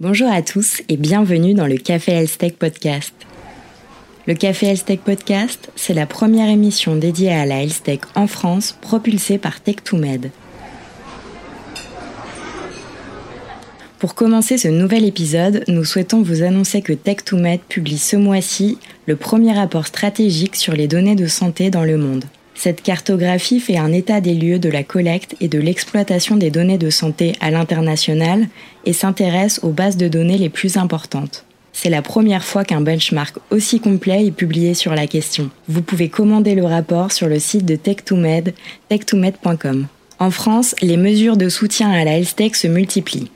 Bonjour à tous et bienvenue dans le Café Health Podcast. Le Café Health Podcast, c'est la première émission dédiée à la Health en France propulsée par Tech2Med. Pour commencer ce nouvel épisode, nous souhaitons vous annoncer que Tech2Med publie ce mois-ci le premier rapport stratégique sur les données de santé dans le monde. Cette cartographie fait un état des lieux de la collecte et de l'exploitation des données de santé à l'international et s'intéresse aux bases de données les plus importantes. C'est la première fois qu'un benchmark aussi complet est publié sur la question. Vous pouvez commander le rapport sur le site de Tech2Med, tech2med.com. En France, les mesures de soutien à la health se multiplient.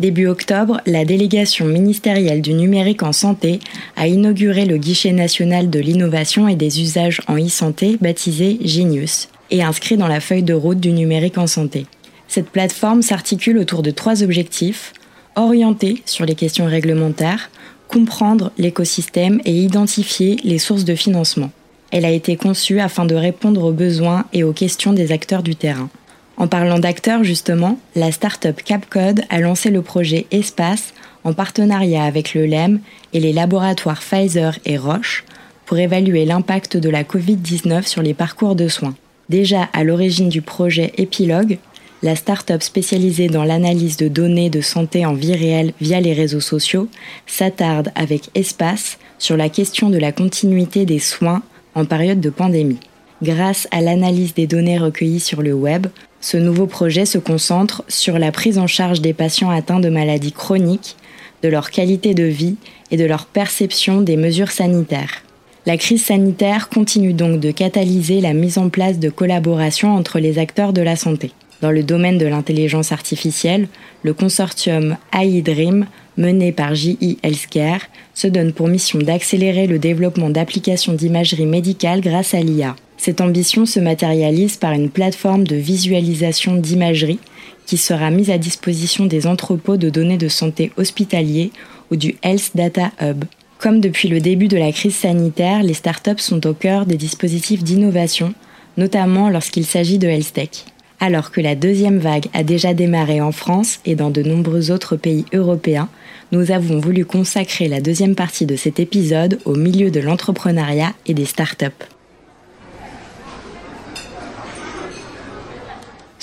Début octobre, la délégation ministérielle du numérique en santé a inauguré le guichet national de l'innovation et des usages en e-santé baptisé Genius et inscrit dans la feuille de route du numérique en santé. Cette plateforme s'articule autour de trois objectifs orienter sur les questions réglementaires, comprendre l'écosystème et identifier les sources de financement. Elle a été conçue afin de répondre aux besoins et aux questions des acteurs du terrain. En parlant d'acteurs, justement, la start-up Capcode a lancé le projet Espace en partenariat avec le LEM et les laboratoires Pfizer et Roche pour évaluer l'impact de la Covid-19 sur les parcours de soins. Déjà à l'origine du projet Epilogue, la start-up spécialisée dans l'analyse de données de santé en vie réelle via les réseaux sociaux s'attarde avec Espace sur la question de la continuité des soins en période de pandémie. Grâce à l'analyse des données recueillies sur le web, ce nouveau projet se concentre sur la prise en charge des patients atteints de maladies chroniques, de leur qualité de vie et de leur perception des mesures sanitaires. La crise sanitaire continue donc de catalyser la mise en place de collaboration entre les acteurs de la santé. Dans le domaine de l'intelligence artificielle, le consortium AI Dream, mené par JE Healthcare, se donne pour mission d'accélérer le développement d'applications d'imagerie médicale grâce à l'IA. Cette ambition se matérialise par une plateforme de visualisation d'imagerie qui sera mise à disposition des entrepôts de données de santé hospitaliers ou du Health Data Hub. Comme depuis le début de la crise sanitaire, les startups sont au cœur des dispositifs d'innovation, notamment lorsqu'il s'agit de health tech. Alors que la deuxième vague a déjà démarré en France et dans de nombreux autres pays européens, nous avons voulu consacrer la deuxième partie de cet épisode au milieu de l'entrepreneuriat et des startups.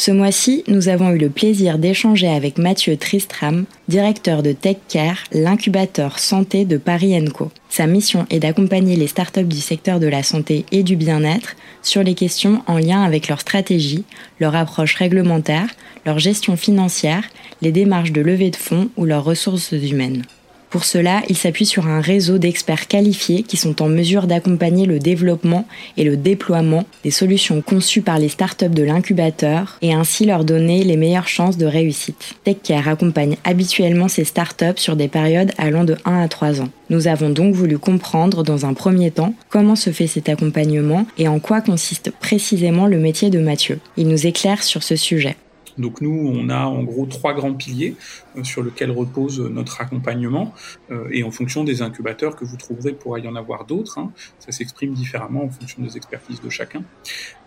Ce mois-ci, nous avons eu le plaisir d'échanger avec Mathieu Tristram, directeur de TechCare, l'incubateur santé de Paris Co. Sa mission est d'accompagner les startups du secteur de la santé et du bien-être sur les questions en lien avec leur stratégie, leur approche réglementaire, leur gestion financière, les démarches de levée de fonds ou leurs ressources humaines. Pour cela, il s'appuie sur un réseau d'experts qualifiés qui sont en mesure d'accompagner le développement et le déploiement des solutions conçues par les startups de l'incubateur et ainsi leur donner les meilleures chances de réussite. TechCare accompagne habituellement ces startups sur des périodes allant de 1 à 3 ans. Nous avons donc voulu comprendre dans un premier temps comment se fait cet accompagnement et en quoi consiste précisément le métier de Mathieu. Il nous éclaire sur ce sujet. Donc nous, on a en gros trois grands piliers euh, sur lesquels repose notre accompagnement euh, et en fonction des incubateurs que vous trouverez, pourra y en avoir d'autres. Hein. Ça s'exprime différemment en fonction des expertises de chacun.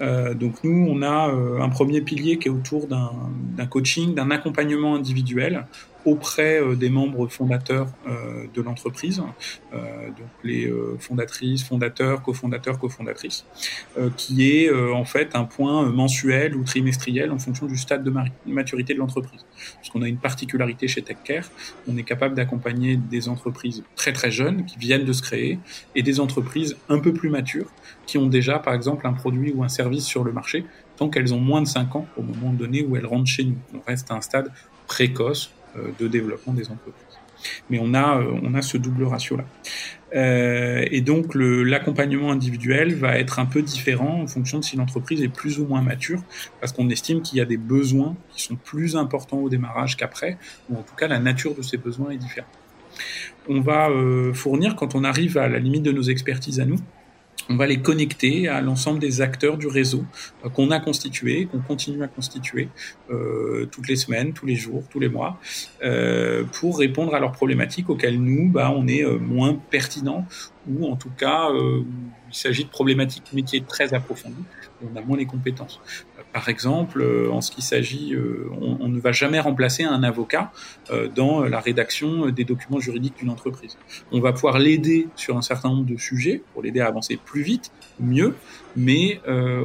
Euh, donc nous, on a un premier pilier qui est autour d'un coaching, d'un accompagnement individuel auprès euh, des membres fondateurs euh, de l'entreprise, euh, donc les fondatrices, fondateurs, cofondateurs, cofondatrices, qui est en fait un point mensuel ou trimestriel en fonction du stade de maturité de l'entreprise. Parce qu'on a une particularité chez TechCare, on est capable d'accompagner des entreprises très très jeunes qui viennent de se créer et des entreprises un peu plus matures qui ont déjà par exemple un produit ou un service sur le marché tant qu'elles ont moins de 5 ans au moment donné où elles rentrent chez nous. On reste à un stade précoce de développement des entreprises. Mais on a, euh, on a ce double ratio-là. Euh, et donc l'accompagnement individuel va être un peu différent en fonction de si l'entreprise est plus ou moins mature, parce qu'on estime qu'il y a des besoins qui sont plus importants au démarrage qu'après, ou en tout cas la nature de ces besoins est différente. On va fournir, quand on arrive à la limite de nos expertises à nous, on va les connecter à l'ensemble des acteurs du réseau euh, qu'on a constitué, qu'on continue à constituer euh, toutes les semaines, tous les jours, tous les mois, euh, pour répondre à leurs problématiques auxquelles nous, bah, on est moins pertinent ou en tout cas il s'agit de problématiques métiers très approfondies, on a moins les compétences. Par exemple, euh, en ce qui s'agit, euh, on, ne va jamais remplacer un avocat euh, dans la rédaction des documents juridiques d'une entreprise. On va pouvoir l'aider sur un certain nombre de sujets pour l'aider à avancer plus vite, mieux, mais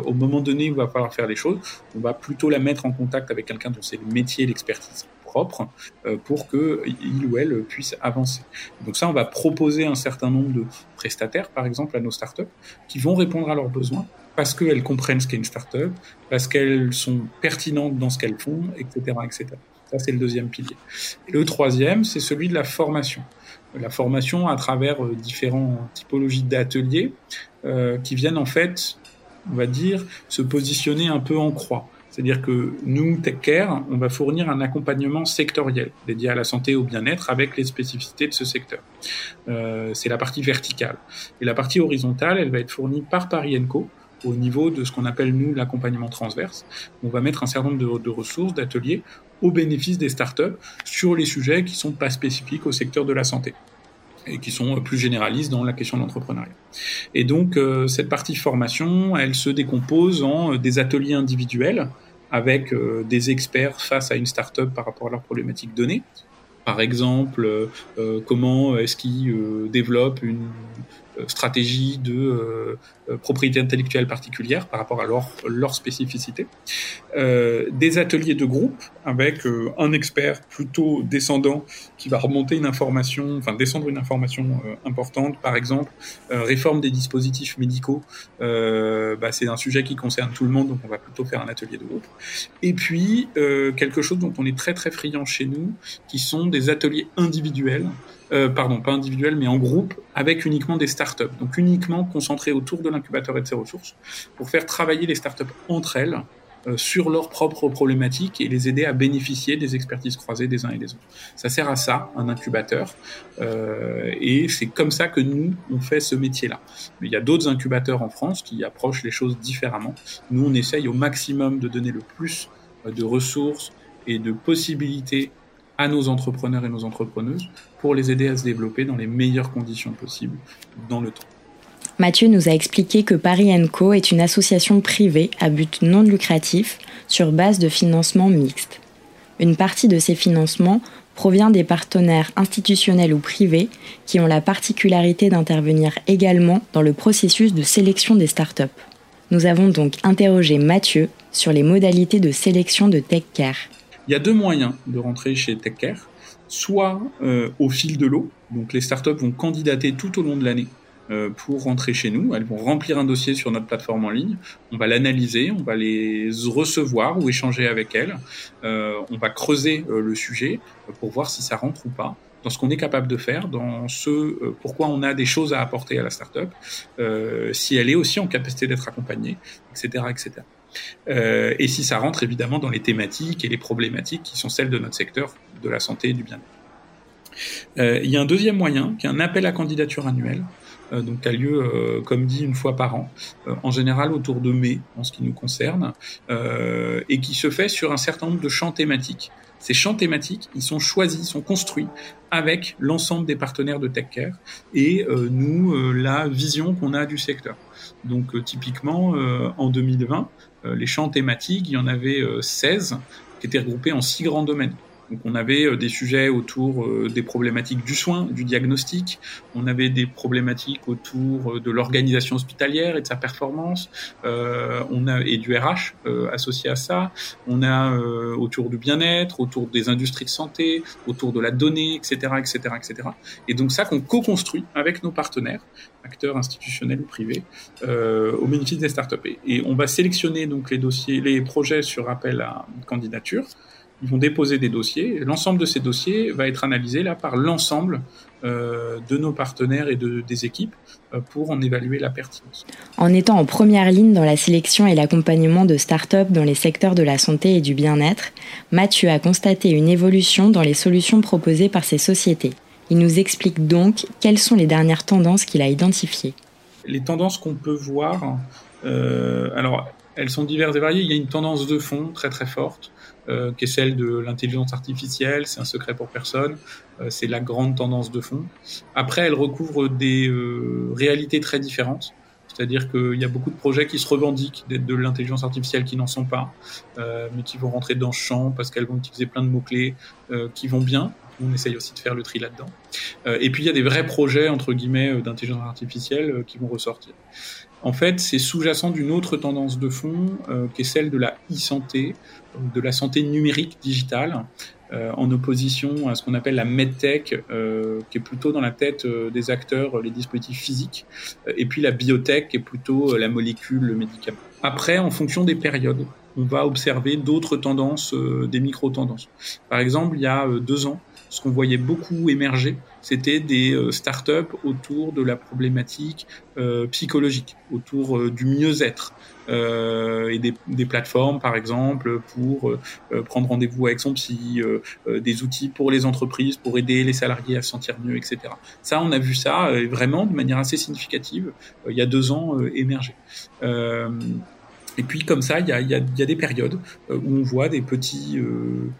au moment donné où il va falloir faire les choses, on va plutôt la mettre en contact avec quelqu'un dont c'est le métier et l'expertise propre pour que il ou elle puisse avancer. Donc ça, on va proposer un certain nombre de prestataires, par exemple, à nos startups, qui vont répondre à leurs besoins parce qu'elles comprennent ce qu'est une startup, parce qu'elles sont pertinentes dans ce qu'elles font, etc., etc. Ça, c'est le deuxième pilier. Et le troisième, c'est celui de la formation. La formation à travers euh, différentes typologies d'ateliers euh, qui viennent en fait, on va dire, se positionner un peu en croix. C'est-à-dire que nous, TechCare, on va fournir un accompagnement sectoriel dédié à la santé et au bien-être avec les spécificités de ce secteur. Euh, c'est la partie verticale. Et la partie horizontale, elle va être fournie par Paris Co au niveau de ce qu'on appelle nous l'accompagnement transverse. On va mettre un certain nombre de, ressources, d'ateliers au bénéfice des startups sur les sujets qui sont pas spécifiques au secteur de la santé et qui sont plus généralistes dans la question de l'entrepreneuriat. Et donc euh, cette partie formation, elle se décompose en euh, des ateliers individuels avec euh, des experts face à une startup par rapport à leurs problématiques données. Par exemple, comment est-ce qu'ils développent une stratégie de euh, propriété intellectuelle particulière par rapport à leur, spécificité. Euh, des ateliers de groupe avec euh, un expert plutôt descendant qui va remonter une information, enfin descendre une information importante, par exemple réforme des dispositifs médicaux. Bah, c'est un sujet qui concerne tout le monde, donc on va plutôt faire un atelier de groupe. Et puis quelque chose dont on est très très friand chez nous, qui sont des ateliers individuels euh, pardon, pas individuel, mais en groupe, avec uniquement des startups. Donc uniquement concentrés autour de l'incubateur et de ses ressources, pour faire travailler les startups entre elles euh, sur leurs propres problématiques et les aider à bénéficier des expertises croisées des uns et des autres. Ça sert à ça, un incubateur, euh, et c'est comme ça que nous, on fait ce métier-là. Mais il y a d'autres incubateurs en France qui approchent les choses différemment. Nous, on essaye au maximum de donner le plus de ressources et de possibilités à nos entrepreneurs et nos entrepreneuses pour les aider à se développer dans les meilleures conditions possibles dans le temps. Mathieu nous a expliqué que Paris Co est une association privée à but non lucratif sur base de financement mixte. Une partie de ces financements provient des partenaires institutionnels ou privés qui ont la particularité d'intervenir également dans le processus de sélection des startups. Nous avons donc interrogé Mathieu sur les modalités de sélection de TechCare. Il y a deux moyens de rentrer chez TechCare. Soit euh, au fil de l'eau, donc les startups vont candidater tout au long de l'année euh, pour rentrer chez nous. Elles vont remplir un dossier sur notre plateforme en ligne. On va l'analyser, on va les recevoir ou échanger avec elles. Euh, on va creuser le sujet pour voir si ça rentre ou pas dans ce qu'on est capable de faire, dans ce pourquoi on a des choses à apporter à la startup, si elle est aussi en capacité d'être accompagnée, etc., etc. Euh, et si ça rentre évidemment dans les thématiques et les problématiques qui sont celles de notre secteur de la santé et du bien-être. Euh, il y a un deuxième moyen qui est un appel à candidature annuel, euh, donc a lieu, comme dit, une fois par an, en général autour de mai en ce qui nous concerne, et qui se fait sur un certain nombre de champs thématiques. Ces champs thématiques, ils sont choisis, sont construits avec l'ensemble des partenaires de TechCare et nous, la vision qu'on a du secteur. Donc typiquement, en 2020, euh, les champs thématiques, il y en avait 16 euh, qui étaient regroupés en six grands domaines. Donc on avait euh, des sujets autour des problématiques du soin, du diagnostic, on avait des problématiques autour de l'organisation hospitalière et de sa performance, euh, on a et du RH associé à ça, on a autour du bien-être, autour des industries de santé, autour de la donnée, etc., etc., etc. Et donc ça qu'on co-construit avec nos partenaires acteurs institutionnels ou privés, euh, au bénéfice des startups. Et on va sélectionner donc les dossiers, les projets sur appel à candidature. Ils vont déposer des dossiers. L'ensemble de ces dossiers va être analysé là par l'ensemble euh, de nos partenaires et de, des équipes euh, pour en évaluer la pertinence. En étant en première ligne dans la sélection et l'accompagnement de startups dans les secteurs de la santé et du bien-être, Mathieu a constaté une évolution dans les solutions proposées par ces sociétés. Il nous explique donc quelles sont les dernières tendances qu'il a identifiées. Les tendances qu'on peut voir, euh, alors elles sont diverses et variées. Il y a une tendance de fond très très forte qui est celle de l'intelligence artificielle. C'est un secret pour personne. c'est la grande tendance de fond. Après, elle recouvre des réalités très différentes. C'est-à-dire qu'il y a beaucoup de projets qui se revendiquent d'être de l'intelligence artificielle qui n'en sont pas, euh, mais qui vont rentrer dans ce champ parce qu'elles vont utiliser plein de mots-clés euh, qui vont bien. On essaye aussi de faire le tri là-dedans. Euh, et puis il y a des vrais projets, entre guillemets, d'intelligence artificielle qui vont ressortir. En fait, c'est sous-jacent d'une autre tendance de fond qui est celle de la e-santé, de la santé numérique digitale, euh, en opposition à ce qu'on appelle la medtech, euh, qui est plutôt dans la tête euh, des acteurs, les dispositifs physiques, et puis la biotech, qui est plutôt la molécule, le médicament. Après, en fonction des périodes, on va observer d'autres tendances, des micro-tendances. Par exemple, il y a deux ans, ce qu'on voyait beaucoup émerger, c'était des startups autour de la problématique psychologique, autour du mieux-être, euh, et des, plateformes, par exemple, pour euh, prendre rendez-vous avec son psy, euh, des outils pour les entreprises, pour aider les salariés à se sentir mieux, etc. Ça, on a vu ça vraiment de manière assez significative il y a deux ans émerger. et puis comme ça, il y a, des périodes où on voit des petits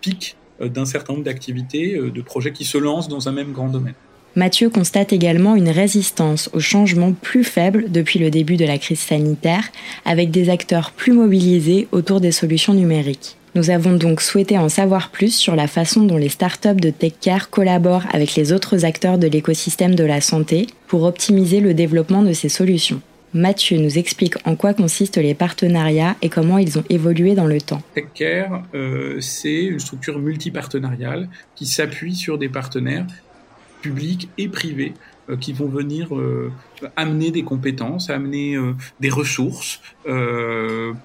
pics d'un certain nombre d'activités, de projets qui se lancent dans un même grand domaine. Mathieu constate également une résistance au changement plus faible depuis le début de la crise sanitaire, avec des acteurs plus mobilisés autour des solutions numériques. Nous avons donc souhaité en savoir plus sur la façon dont les startups de TechCare collaborent avec les autres acteurs de l'écosystème de la santé pour optimiser le développement de ces solutions. Mathieu nous explique en quoi consistent les partenariats et comment ils ont évolué dans le temps. TechCare, euh, c'est une structure multipartenariale qui s'appuie sur des partenaires publics et privés euh, qui vont venir euh, amener des compétences, amener des ressources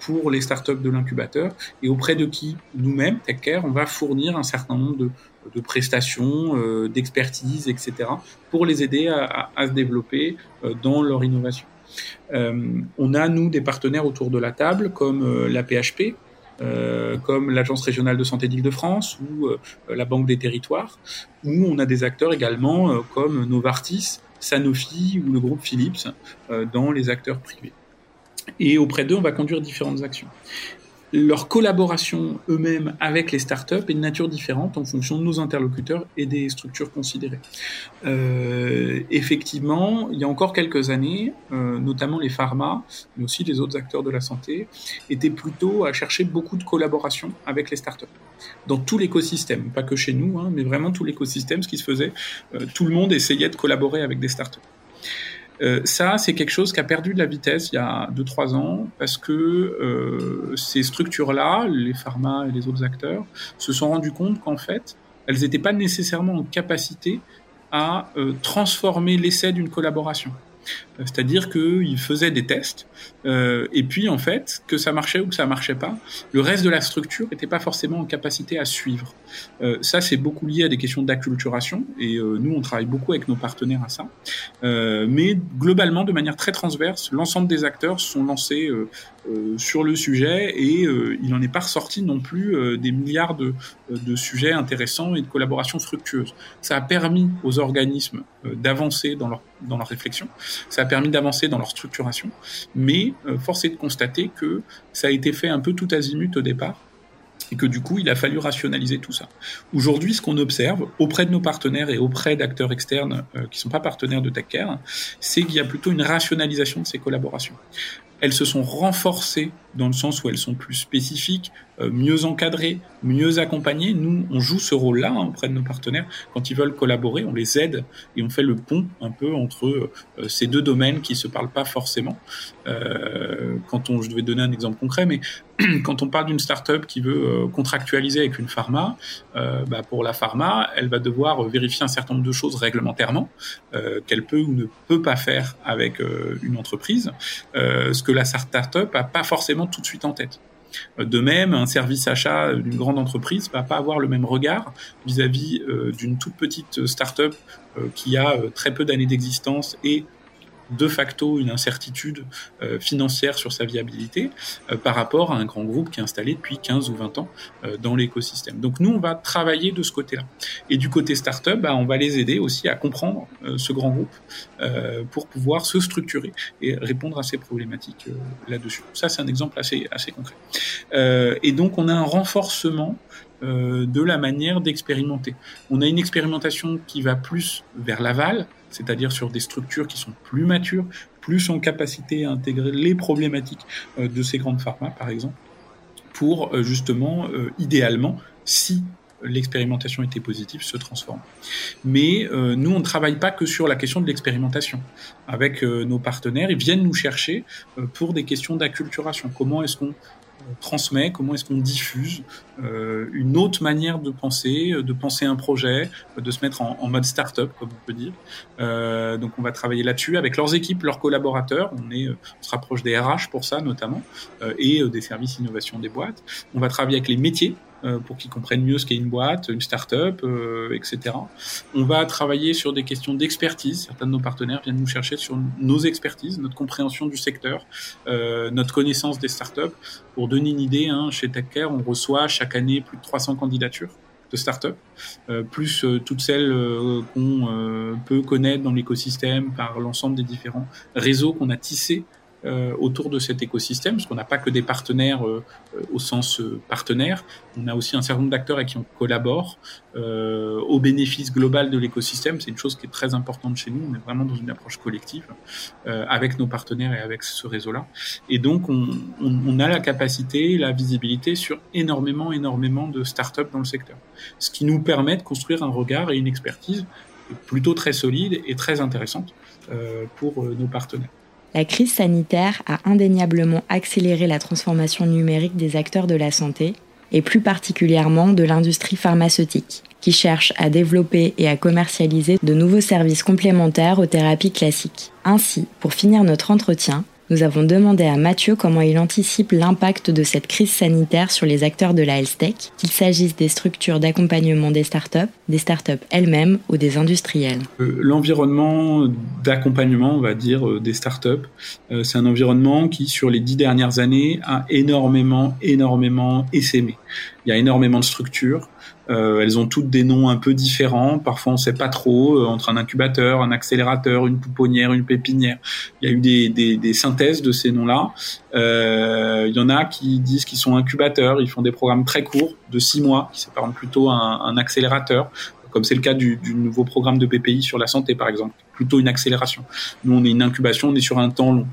pour les startups de l'incubateur et auprès de qui nous-mêmes, TechCare, on va fournir un certain nombre de, prestations, d'expertise, etc., pour les aider à, se développer dans leur innovation. On a, nous, des partenaires autour de la table, comme la PHP, euh, comme l'Agence régionale de santé d'Île-de-France ou euh, la Banque des territoires, où on a des acteurs également euh, comme Novartis, Sanofi ou le groupe Philips dans les acteurs privés. Et auprès d'eux, on va conduire différentes actions leur collaboration eux-mêmes avec les startups est de nature différente en fonction de nos interlocuteurs et des structures considérées. Euh, effectivement, il y a encore quelques années, euh, notamment les pharma, mais aussi les autres acteurs de la santé, étaient plutôt à chercher beaucoup de collaboration avec les startups. Dans tout l'écosystème, pas que chez nous, hein, mais vraiment tout l'écosystème, ce qui se faisait, euh, tout le monde essayait de collaborer avec des startups. Euh, ça, c'est quelque chose qui a perdu de la vitesse il y a 2-3 ans parce que euh, ces structures-là, les pharma et les autres acteurs, se sont rendus compte qu'en fait, elles n'étaient pas nécessairement en capacité à euh, transformer l'essai d'une collaboration. C'est-à-dire qu'ils faisaient des tests, euh, et puis en fait, que ça marchait ou que ça marchait pas, le reste de la structure n'était pas forcément en capacité à suivre. Euh, ça, c'est beaucoup lié à des questions d'acculturation, et euh, nous, on travaille beaucoup avec nos partenaires à ça. Mais globalement, de manière très transverse, l'ensemble des acteurs sont lancés euh, euh, sur le sujet, et il n'en est pas ressorti non plus des milliards de, de, sujets intéressants et de collaborations fructueuses. Ça a permis aux organismes d'avancer dans leur, dans leur réflexion, ça a permis d'avancer dans leur structuration, mais euh, force est de constater que ça a été fait un peu tout azimut au départ et que du coup, il a fallu rationaliser tout ça. Aujourd'hui, ce qu'on observe auprès de nos partenaires et auprès d'acteurs externes euh, qui ne sont pas partenaires de TechCare, c'est qu'il y a plutôt une rationalisation de ces collaborations. Elles se sont renforcées dans le sens où elles sont plus spécifiques, euh, mieux encadrées, mieux accompagnées. Nous, on joue ce rôle-là hein, auprès de nos partenaires. Quand ils veulent collaborer, on les aide et on fait le pont un peu entre euh, ces deux domaines qui se parlent pas forcément. Euh, quand on, je devais donner un exemple concret, mais quand on parle d'une start-up qui veut euh, contractualiser avec une pharma, euh, bah pour la pharma, elle va devoir vérifier un certain nombre de choses réglementairement euh, qu'elle peut ou ne peut pas faire avec une entreprise, ce que la start-up a pas forcément tout de suite en tête. De même, un service achat d'une grande entreprise va pas avoir le même regard vis-à-vis d'une toute petite start-up qui a très peu d'années d'existence et de facto une incertitude euh, financière sur sa viabilité euh, par rapport à un grand groupe qui est installé depuis 15 ou 20 ans euh, dans l'écosystème. Donc nous, on va travailler de ce côté-là. Et du côté startup, bah, on va les aider aussi à comprendre ce grand groupe pour pouvoir se structurer et répondre à ces problématiques là-dessus. Ça, c'est un exemple assez, assez concret. et donc, on a un renforcement de la manière d'expérimenter. On a une expérimentation qui va plus vers l'aval, c'est-à-dire sur des structures qui sont plus matures, plus en capacité à intégrer les problématiques euh, de ces grandes pharma, par exemple, pour euh, justement, euh, idéalement, si l'expérimentation était positive, se transformer. Mais nous, on ne travaille pas que sur la question de l'expérimentation. Avec nos partenaires, ils viennent nous chercher pour des questions d'acculturation. Comment est-ce qu'on transmet, comment est-ce qu'on diffuse euh, une autre manière de penser, de penser un projet, de se mettre en, mode start-up, comme on peut dire. Euh, donc on va travailler là-dessus avec leurs équipes, leurs collaborateurs. On, on se rapproche des RH pour ça notamment, euh, et des services innovation des boîtes. On va travailler avec les métiers euh, pour qu'ils comprennent mieux ce qu'est une boîte, une start-up, euh, etc. On va travailler sur des questions d'expertise. Certains de nos partenaires viennent nous chercher sur nos expertises, notre compréhension du secteur, euh, notre connaissance des start-up. Pour donner une idée, hein, chez TechCare, on reçoit chaque année plus de 300 candidatures de start-up, euh, plus euh, toutes celles euh, qu'on peut connaître dans l'écosystème par l'ensemble des différents réseaux qu'on a tissés euh, autour de cet écosystème, parce qu'on n'a pas que des partenaires euh, au sens euh, partenaire, on a aussi un certain nombre d'acteurs avec qui on collabore au bénéfice global de l'écosystème. C'est une chose qui est très importante chez nous. On est vraiment dans une approche collective avec nos partenaires et avec ce réseau-là. Et donc, on, on, on, a la capacité, la visibilité sur énormément, énormément de startups dans le secteur, ce qui nous permet de construire un regard et une expertise plutôt très solide et très intéressante pour nos partenaires. La crise sanitaire a indéniablement accéléré la transformation numérique des acteurs de la santé, et plus particulièrement de l'industrie pharmaceutique, qui cherche à développer et à commercialiser de nouveaux services complémentaires aux thérapies classiques. Ainsi, pour finir notre entretien, nous avons demandé à Mathieu comment il anticipe l'impact de cette crise sanitaire sur les acteurs de la health tech, qu'il s'agisse des structures d'accompagnement des startups, des startups elles-mêmes ou des industriels. Euh, l'environnement d'accompagnement, on va dire, euh, des startups, euh, c'est un environnement qui, sur les dix dernières années, a énormément, énormément essaimé. Il y a énormément de structures, euh, elles ont toutes des noms un peu différents. Parfois, on ne sait pas trop euh, entre un incubateur, un accélérateur, une pouponnière, une pépinière. Il y a eu des, des, des synthèses de ces noms-là. Euh, il y en a qui disent qu'ils sont incubateurs. Ils font des programmes très courts, de six mois, qui s'apparentent plutôt à un, un accélérateur comme c'est le cas du, du, nouveau programme de BPI sur la santé, par exemple, plutôt une accélération. Nous, on est une incubation, on est sur un temps long.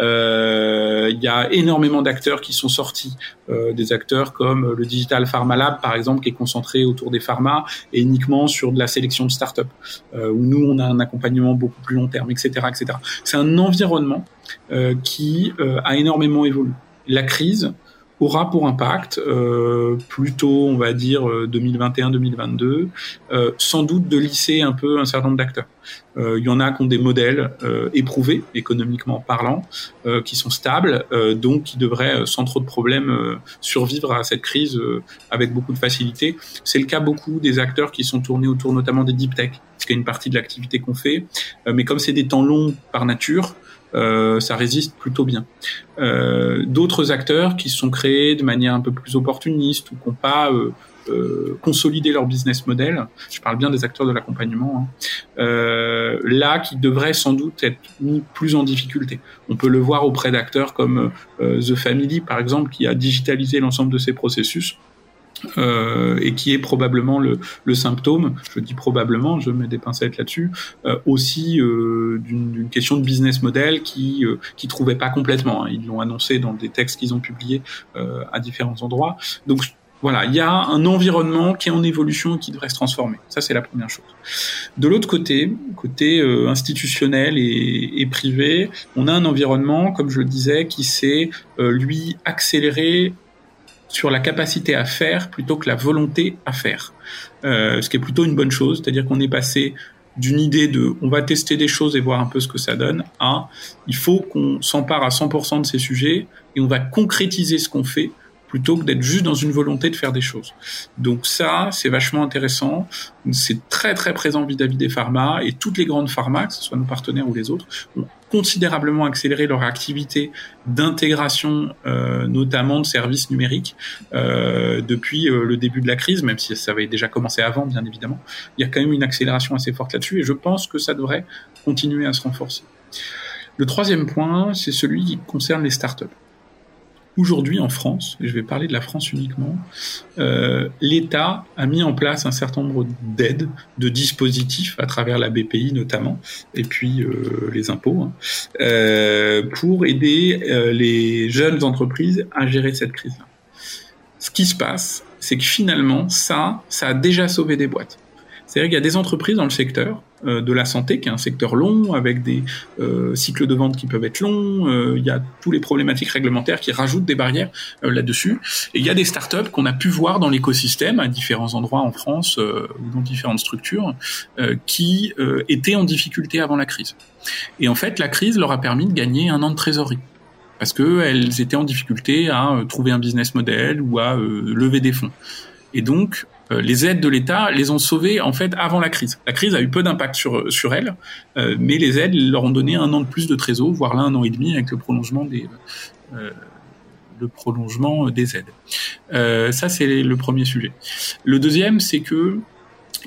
Euh, il y a énormément d'acteurs qui sont sortis, euh, des acteurs comme le Digital Pharma Lab, par exemple, qui est concentré autour des pharma et uniquement sur de la sélection de start-up, euh, où nous, on a un accompagnement beaucoup plus long terme, etc., etc. C'est un environnement qui a énormément évolué. La crise, aura pour impact euh, plutôt, on va dire, 2021-2022, euh, euh, sans doute de lisser un peu un certain nombre d'acteurs. Il y en a qui ont des modèles éprouvés, économiquement parlant, qui sont stables, donc qui devraient, sans trop de problèmes, survivre à cette crise avec beaucoup de facilité. C'est le cas beaucoup des acteurs qui sont tournés autour notamment des deep tech, ce qui est une partie de l'activité qu'on fait. mais comme c'est des temps longs par nature, euh, ça résiste plutôt bien. Euh, D'autres acteurs qui se sont créés de manière un peu plus opportuniste ou qui n'ont pas euh, euh, consolidé leur business model, je parle bien des acteurs de l'accompagnement, hein, euh, là qui devraient sans doute être mis plus en difficulté. On peut le voir auprès d'acteurs comme The Family par exemple qui a digitalisé l'ensemble de ses processus euh, et qui est probablement le, le, symptôme, je dis probablement, je mets des pincettes là-dessus, euh, aussi euh, d'une question de business model qui euh, qui trouvait pas complètement. Hein. Ils l'ont annoncé dans des textes qu'ils ont publiés euh, à différents endroits. Donc voilà, il y a un environnement qui est en évolution et qui devrait se transformer. Ça, c'est la première chose. De l'autre côté, côté euh, institutionnel et, et, privé, on a un environnement, comme je le disais, qui s'est lui accéléré sur la capacité à faire plutôt que la volonté à faire. Euh, ce qui est plutôt une bonne chose, c'est-à-dire qu'on est passé d'une idée de on va tester des choses et voir un peu ce que ça donne à il faut qu'on s'empare à 100% de ces sujets et on va concrétiser ce qu'on fait plutôt que d'être juste dans une volonté de faire des choses. Donc ça, c'est vachement intéressant. C'est très très présent vis-à-vis des pharma et toutes les grandes pharma, que ce soit nos partenaires ou les autres, considérablement accéléré leur activité d'intégration, euh, notamment de services numériques, euh, depuis euh, le début de la crise, même si ça avait déjà commencé avant, bien évidemment. Il y a quand même une accélération assez forte là-dessus, et je pense que ça devrait continuer à se renforcer. Le troisième point, c'est celui qui concerne les startups. Aujourd'hui, en France, et je vais parler de la France uniquement, euh, l'État a mis en place un certain nombre d'aides, de dispositifs à travers la BPI notamment, et puis euh, les impôts, hein, euh, pour aider les jeunes entreprises à gérer cette crise-là. Ce qui se passe, c'est que finalement, ça, ça a déjà sauvé des boîtes. C'est-à-dire qu'il y a des entreprises dans le secteur de la santé, qui est un secteur long, avec des euh, cycles de vente qui peuvent être longs. Euh, il y a tous les problématiques réglementaires qui rajoutent des barrières là-dessus. Et il y a des startups qu'on a pu voir dans l'écosystème à différents endroits en France ou dans différentes structures qui étaient en difficulté avant la crise. Et en fait, la crise leur a permis de gagner un an de trésorerie parce qu'elles étaient en difficulté à trouver un business model ou à lever des fonds. Et donc, euh, les aides de l'État les ont sauvées en fait avant la crise. La crise a eu peu d'impact sur sur elles, euh, mais les aides leur ont donné un an de plus de trésor, voire là un an et demi avec le prolongement des euh, le prolongement des aides. Euh, ça c'est le premier sujet. Le deuxième c'est que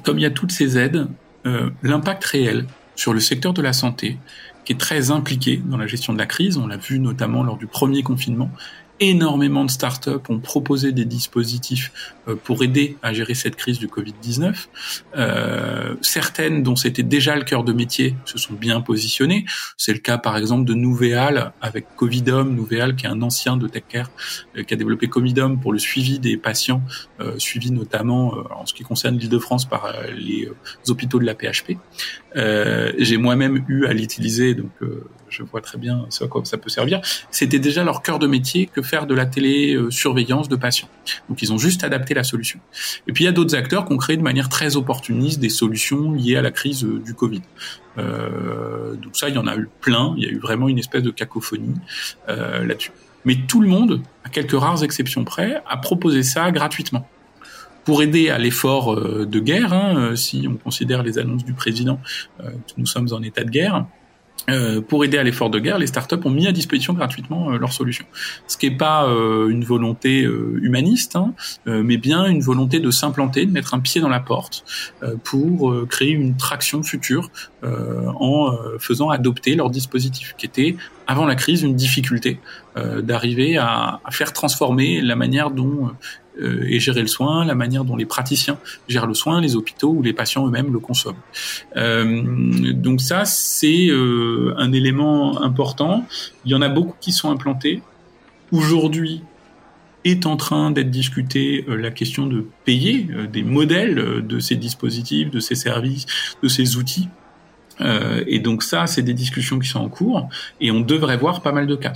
comme il y a toutes ces aides, l'impact réel sur le secteur de la santé qui est très impliqué dans la gestion de la crise, on l'a vu notamment lors du premier confinement, énormément de startups ont proposé des dispositifs euh, pour aider à gérer cette crise du Covid-19. Euh, certaines dont c'était déjà le cœur de métier se sont bien positionnées. C'est le cas par exemple de Nouvéal avec Covidom, Nouvéal qui est un ancien de TechCare euh, qui a développé Covidom pour le suivi des patients, euh, suivi notamment euh, en ce qui concerne l'Île-de-France par les hôpitaux de la PHP. J'ai moi-même eu à l'utiliser, donc je vois très bien ce à quoi ça peut servir. C'était déjà leur cœur de métier que faire de la télésurveillance de patients. Donc ils ont juste adapté la solution. Et puis il y a d'autres acteurs qui ont créé de manière très opportuniste des solutions liées à la crise euh, du Covid. Euh, donc ça, il y en a eu plein. Il y a eu vraiment une espèce de cacophonie euh, là-dessus. Mais tout le monde, à quelques rares exceptions près, a proposé ça gratuitement pour aider à l'effort euh, de guerre, hein, si on considère les annonces du président que nous sommes en état de guerre, euh, pour aider à l'effort de guerre, les startups ont mis à disposition gratuitement euh, leurs solutions. Ce qui n'est pas euh, une volonté humaniste, hein, mais bien une volonté de s'implanter, de mettre un pied dans la porte pour créer une traction future en faisant adopter leurs dispositifs, qui était avant la crise une difficulté d'arriver à, à, faire transformer la manière dont euh, et gérer le soin, la manière dont les praticiens gèrent le soin, les hôpitaux ou les patients eux-mêmes le consomment. Euh, donc ça, c'est euh, un élément important. Il y en a beaucoup qui sont implantés. Aujourd'hui, est en train d'être discuté la question de payer des modèles de ces dispositifs, de ces services, de ces outils. et donc ça, c'est des discussions qui sont en cours et on devrait voir pas mal de cas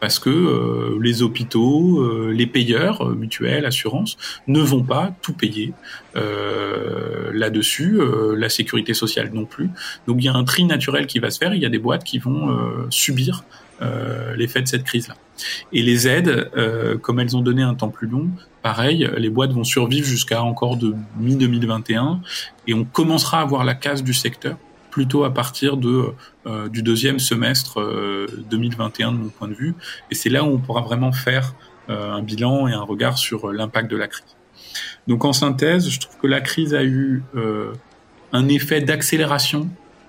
parce que euh, les hôpitaux, euh, les payeurs, euh, mutuelles, assurances, ne vont pas tout payer là-dessus, la sécurité sociale non plus. Donc il y a un tri naturel qui va se faire, il y a des boîtes qui vont subir l'effet de cette crise-là. Et les aides, comme elles ont donné un temps plus long, pareil, les boîtes vont survivre jusqu'à encore de mi-2021, et on commencera à voir la casse du secteur plutôt à partir de, euh, du deuxième semestre 2021 euh, de mon point de vue. Et c'est là où on pourra vraiment faire euh, un bilan et un regard sur l'impact de la crise. Donc en synthèse, je trouve que la crise a eu un effet d'accélération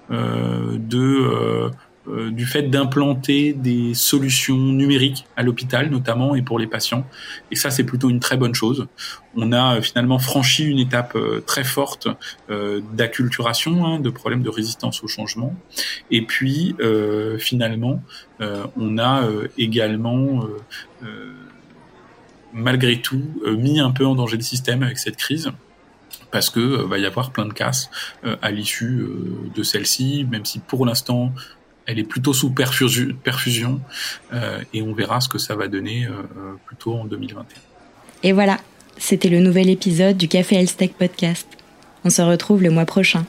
de euh, du fait d'implanter des solutions numériques à l'hôpital notamment et pour les patients. Et ça, c'est plutôt une très bonne chose. On a euh, finalement franchi une étape euh, très forte d'acculturation, hein, de problèmes de résistance au changement. Et puis, finalement, on a également malgré tout mis un peu en danger le système avec cette crise parce que va y avoir plein de casses à l'issue de celle-ci, même si pour l'instant elle est plutôt sous perfusion, euh, et on verra ce que ça va donner euh, plutôt en 2021. Et voilà, c'était le nouvel épisode du Café Health Podcast. On se retrouve le mois prochain.